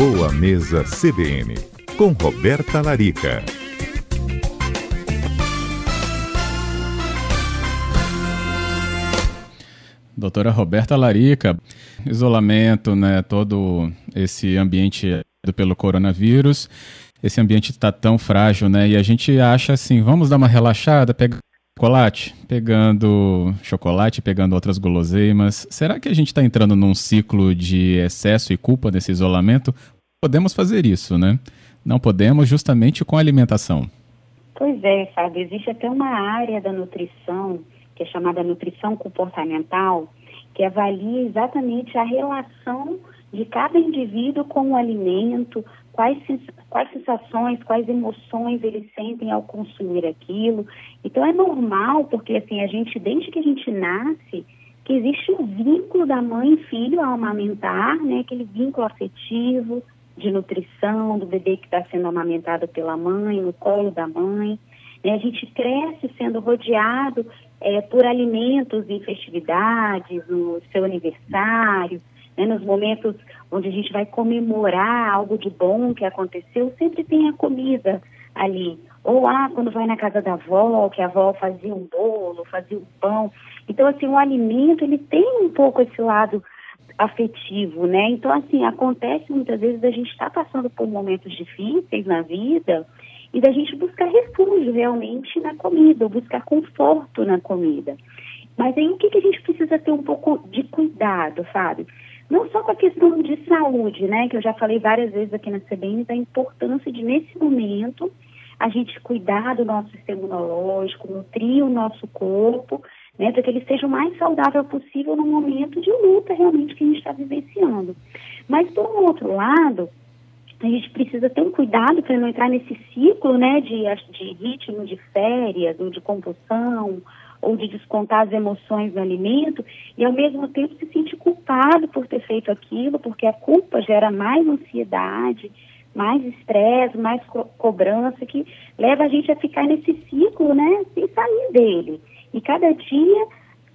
Boa Mesa CBN, com Roberta Larica. Doutora Roberta Larica, isolamento, né, todo esse ambiente pelo coronavírus, esse ambiente está tão frágil, né, e a gente acha assim, vamos dar uma relaxada, pegar chocolate, pegando chocolate, pegando outras guloseimas. Será que a gente está entrando num ciclo de excesso e culpa nesse isolamento? Podemos fazer isso, né? Não podemos justamente com a alimentação. Pois é, Fábio, existe até uma área da nutrição que é chamada nutrição comportamental, que avalia exatamente a relação de cada indivíduo com o alimento, quais, quais sensações, quais emoções eles sentem ao consumir aquilo. Então é normal, porque assim, a gente, desde que a gente nasce, que existe um vínculo da mãe e filho ao amamentar, né? Aquele vínculo afetivo, de nutrição, do bebê que está sendo amamentado pela mãe, no colo da mãe. Né? A gente cresce sendo rodeado é, por alimentos em festividades, no seu aniversário, né? nos momentos onde a gente vai comemorar algo de bom que aconteceu, sempre tem a comida ali. Ou ah, quando vai na casa da avó, que a avó fazia um bolo, fazia um pão. Então, assim, o alimento, ele tem um pouco esse lado afetivo, né? Então, assim, acontece muitas vezes a gente estar tá passando por momentos difíceis na vida e da gente buscar refúgio realmente na comida, buscar conforto na comida. Mas aí o que, que a gente precisa ter um pouco de cuidado, sabe? Não só com a questão de saúde, né? Que eu já falei várias vezes aqui na CBN, da importância de, nesse momento, a gente cuidar do nosso sistema imunológico, nutrir o nosso corpo, né? Para que ele seja o mais saudável possível no momento de luta realmente que a gente está vivenciando. Mas, por um outro lado, a gente precisa ter um cuidado para não entrar nesse ciclo né, de, de ritmo de férias, ou de compulsão, ou de descontar as emoções no alimento, e ao mesmo tempo se sentir culpado por ter feito aquilo, porque a culpa gera mais ansiedade, mais estresse, mais co cobrança, que leva a gente a ficar nesse ciclo, né, sem sair dele. E cada dia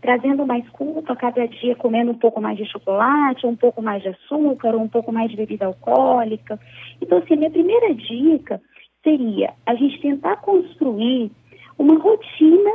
trazendo mais culpa, cada dia comendo um pouco mais de chocolate, um pouco mais de açúcar, um pouco mais de bebida alcoólica. Então, assim, minha primeira dica seria a gente tentar construir uma rotina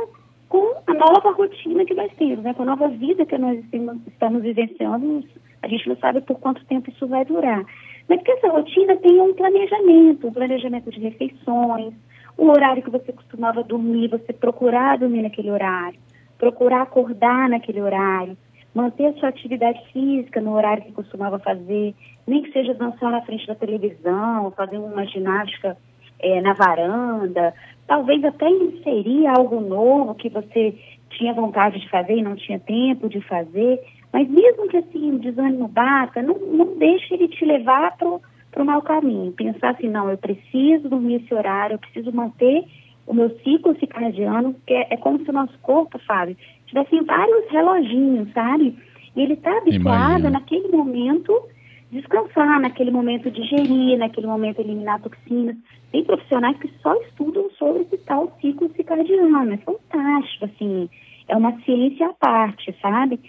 com a nova rotina que nós temos, né? com a nova vida que nós estamos vivenciando. A gente não sabe por quanto tempo isso vai durar. Mas que essa rotina tenha um planejamento, um planejamento de refeições, o horário que você costumava dormir, você procurar dormir naquele horário procurar acordar naquele horário, manter a sua atividade física no horário que costumava fazer, nem que seja dançar na frente da televisão, fazer uma ginástica é, na varanda, talvez até inserir algo novo que você tinha vontade de fazer e não tinha tempo de fazer, mas mesmo que assim o desânimo bata, não, não deixe ele te levar para o mau caminho. Pensar assim, não, eu preciso dormir esse horário, eu preciso manter o meu ciclo circadiano, que é, é como se o nosse corpo, sabe, tivesse vários reloginhos, sabe? E ele está habituado Imagina. naquele momento descansar, naquele momento digerir, naquele momento eliminar toxinas. Tem profissionais que só estudam sobre esse tal ciclo circadiano. É fantástico, assim. É uma ciência à parte, sabe?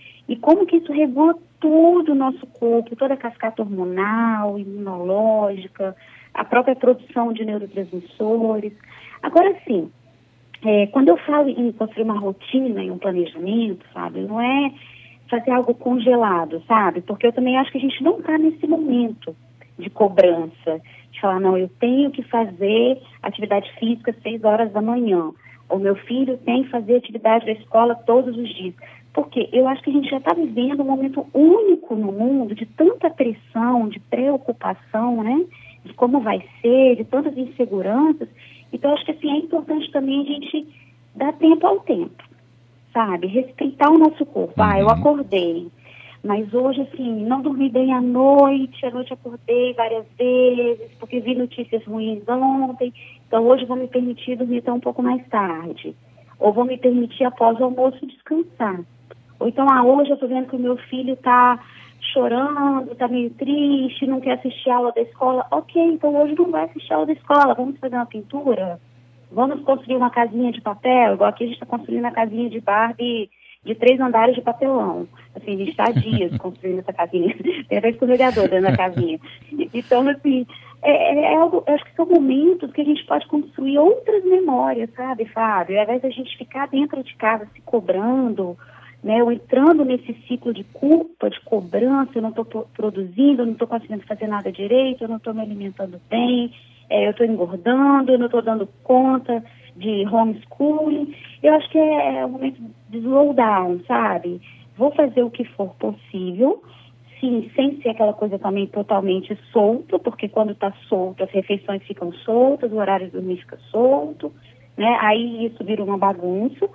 Como que isso regula todo o nosso corpo, toda a cascata hormonal, imunológica, a própria produção de neurotransmissores. Agora sim, é, quando eu falo em construir uma rotina e um planejamento, sabe, não é fazer algo congelado, sabe? Porque eu também acho que a gente não está nesse momento de cobrança, de falar, não, eu tenho que fazer atividade física às seis horas da manhã, ou meu filho tem que fazer atividade da escola todos os dias. Porque eu acho que a gente já está vivendo um momento único no mundo de tanta pressão, de preocupação, né? De como vai ser, de tantas inseguranças, então, acho que assim, é importante também a gente dar tempo ao tempo, sabe? Respeitar o nosso corpo. Ah, eu uhum. acordei, mas hoje, assim, não dormi bem à noite, à noite acordei várias vezes, porque vi notícias ruins ontem, então hoje vou me permitir dormir até um pouco mais tarde. Ou vou me permitir, após o almoço, descansar. Ou então, ah, hoje eu estou vendo que o meu filho está chorando, está meio triste, não quer assistir a aula da escola. Ok, então hoje não vai assistir a aula da escola, vamos fazer uma pintura? Vamos construir uma casinha de papel, igual aqui a gente está construindo a casinha de Barbie de três andares de papelão. Assim, a gente está dias construindo essa casinha. Tem até escorregador dentro da casinha. Então, assim, é, é, é algo, acho que são momentos que a gente pode construir outras memórias, sabe, Fábio? Ao invés da gente ficar dentro de casa se cobrando, né, ou entrando nesse ciclo de culpa, de cobrança, eu não estou produzindo, eu não estou conseguindo fazer nada direito, eu não estou me alimentando bem, é, eu estou engordando, eu não estou dando conta de homeschooling. Eu acho que é, é o momento de slow down, sabe? Vou fazer o que for possível, sim, sem ser aquela coisa também totalmente solta, porque quando está solto, as refeições ficam soltas, o horário de dormir fica solto, né? Aí isso vira uma bagunça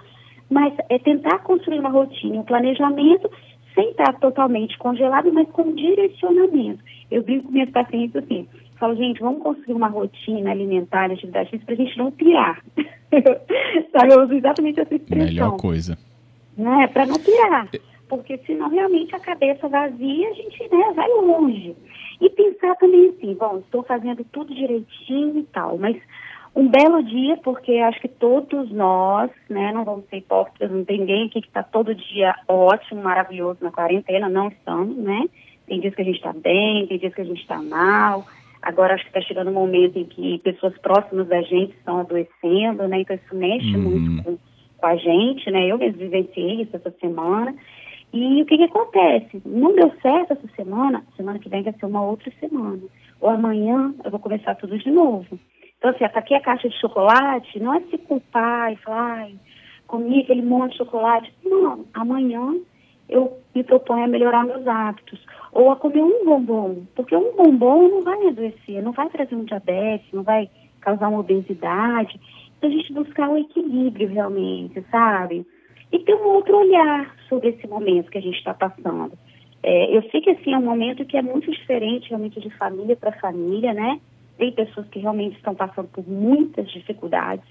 mas é tentar construir uma rotina, um planejamento, sem estar totalmente congelado, mas com direcionamento. Eu brinco com minhas pacientes assim, falo, gente, vamos construir uma rotina alimentar, atividade física, para a gente não pirar. Sabe, eu uso exatamente essa expressão. Melhor coisa. Né, para não pirar. Porque senão realmente a cabeça vazia, a gente né, vai longe. E pensar também assim, bom, estou fazendo tudo direitinho e tal, mas um belo dia, porque acho que todos nós, né, não vamos ser hipócritas, não tem ninguém aqui que está todo dia ótimo, maravilhoso na quarentena, não estamos, né? Tem dias que a gente está bem, tem dias que a gente está mal. Agora acho que está chegando um momento em que pessoas próximas da gente estão adoecendo, né? Então isso mexe uhum. muito com, com a gente, né? Eu mesmo vivenciei isso essa semana. E o que, que acontece? Não deu certo essa semana, semana que vem vai ser uma outra semana. Ou amanhã eu vou começar tudo de novo. Então, assim, aqui a caixa de chocolate não é se culpar e falar, ai, comi aquele monte de chocolate. Não, amanhã eu me proponho a melhorar meus hábitos. Ou a comer um bombom, porque um bombom não vai adoecer, não vai trazer um diabetes, não vai causar uma obesidade. Então, a gente buscar o equilíbrio realmente, sabe? E ter um outro olhar sobre esse momento que a gente está passando. É, eu sei que, assim, é um momento que é muito diferente realmente de família para família, né? Tem pessoas que realmente estão passando por muitas dificuldades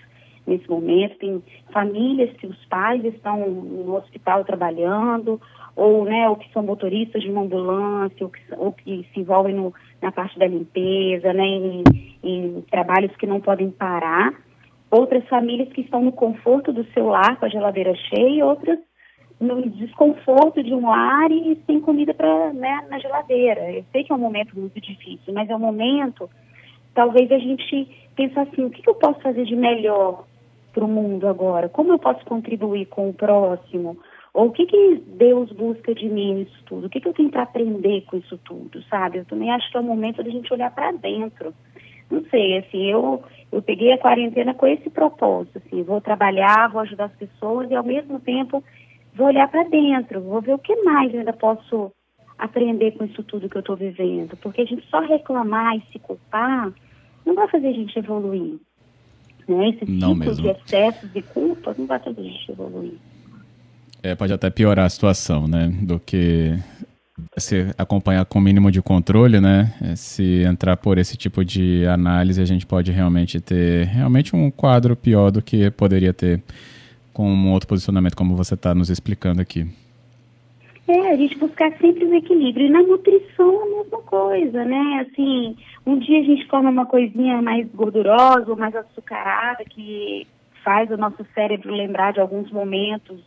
nesse momento. Tem famílias que os pais estão no hospital trabalhando, ou, né, ou que são motoristas de uma ambulância, ou que, ou que se envolvem no, na parte da limpeza, né, em, em trabalhos que não podem parar. Outras famílias que estão no conforto do seu lar com a geladeira cheia, outras no desconforto de um lar e sem comida pra, né, na geladeira. Eu sei que é um momento muito difícil, mas é um momento talvez a gente pense assim, o que, eu posso fazer de melhor para o mundo agora? Como eu posso contribuir com o próximo? Ou o que, que Deus busca de mim nisso tudo? O que, que eu tenho para aprender com isso tudo, sabe? Eu também acho que é o momento da gente olhar para dentro. Não sei, assim, eu, eu peguei a quarentena com esse propósito, assim, vou trabalhar, vou ajudar as pessoas e ao mesmo tempo vou olhar para dentro, vou ver o que mais eu ainda posso aprender com isso tudo que eu estou vivendo. Porque a gente só reclamar e se culpar não vai fazer a gente evoluir. Né? Esse não tipo mesmo. de excessos de culpa não vai fazer a gente evoluir. É, pode até piorar a situação, né? Do que se acompanhar com o mínimo de controle, né? É, se entrar por esse tipo de análise, a gente pode realmente ter realmente um quadro pior do que poderia ter com um outro posicionamento, como você está nos explicando aqui. É, a gente buscar sempre o equilíbrio. E na nutrição a mesma coisa, né? Assim, um dia a gente come uma coisinha mais gordurosa ou mais açucarada, que faz o nosso cérebro lembrar de alguns momentos,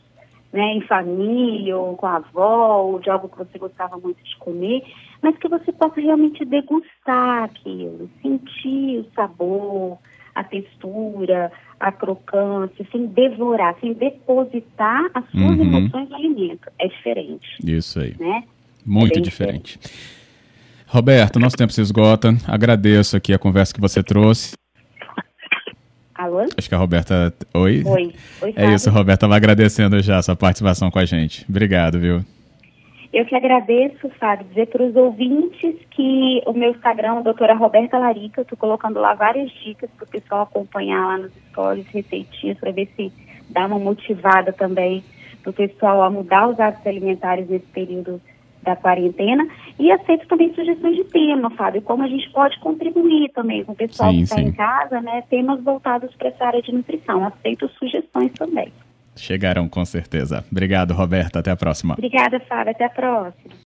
né, em família, ou com a avó, ou de algo que você gostava muito de comer, mas que você possa realmente degustar aquilo, sentir o sabor, a textura, a crocância, sem devorar, sem depositar as suas uhum. emoções no alimento. É diferente. Isso aí. Né? Muito é diferente. diferente. Roberto, nosso tempo se esgota. Agradeço aqui a conversa que você trouxe. Alô? Acho que a Roberta. Oi? Oi. Oi é isso, Roberta. Estava agradecendo já a sua participação com a gente. Obrigado, viu? Eu que agradeço, Fábio, dizer para os ouvintes que o meu Instagram, a doutora Roberta Larica, eu estou colocando lá várias dicas para o pessoal acompanhar lá nos stories, receitinhas, para ver se dá uma motivada também para o pessoal a mudar os hábitos alimentares nesse período da quarentena. E aceito também sugestões de tema, Fábio, como a gente pode contribuir também com o pessoal sim, que está em casa, né? Temas voltados para essa área de nutrição. Aceito sugestões também. Chegarão com certeza. Obrigado, Roberta. Até a próxima. Obrigada, Fábio. Até a próxima.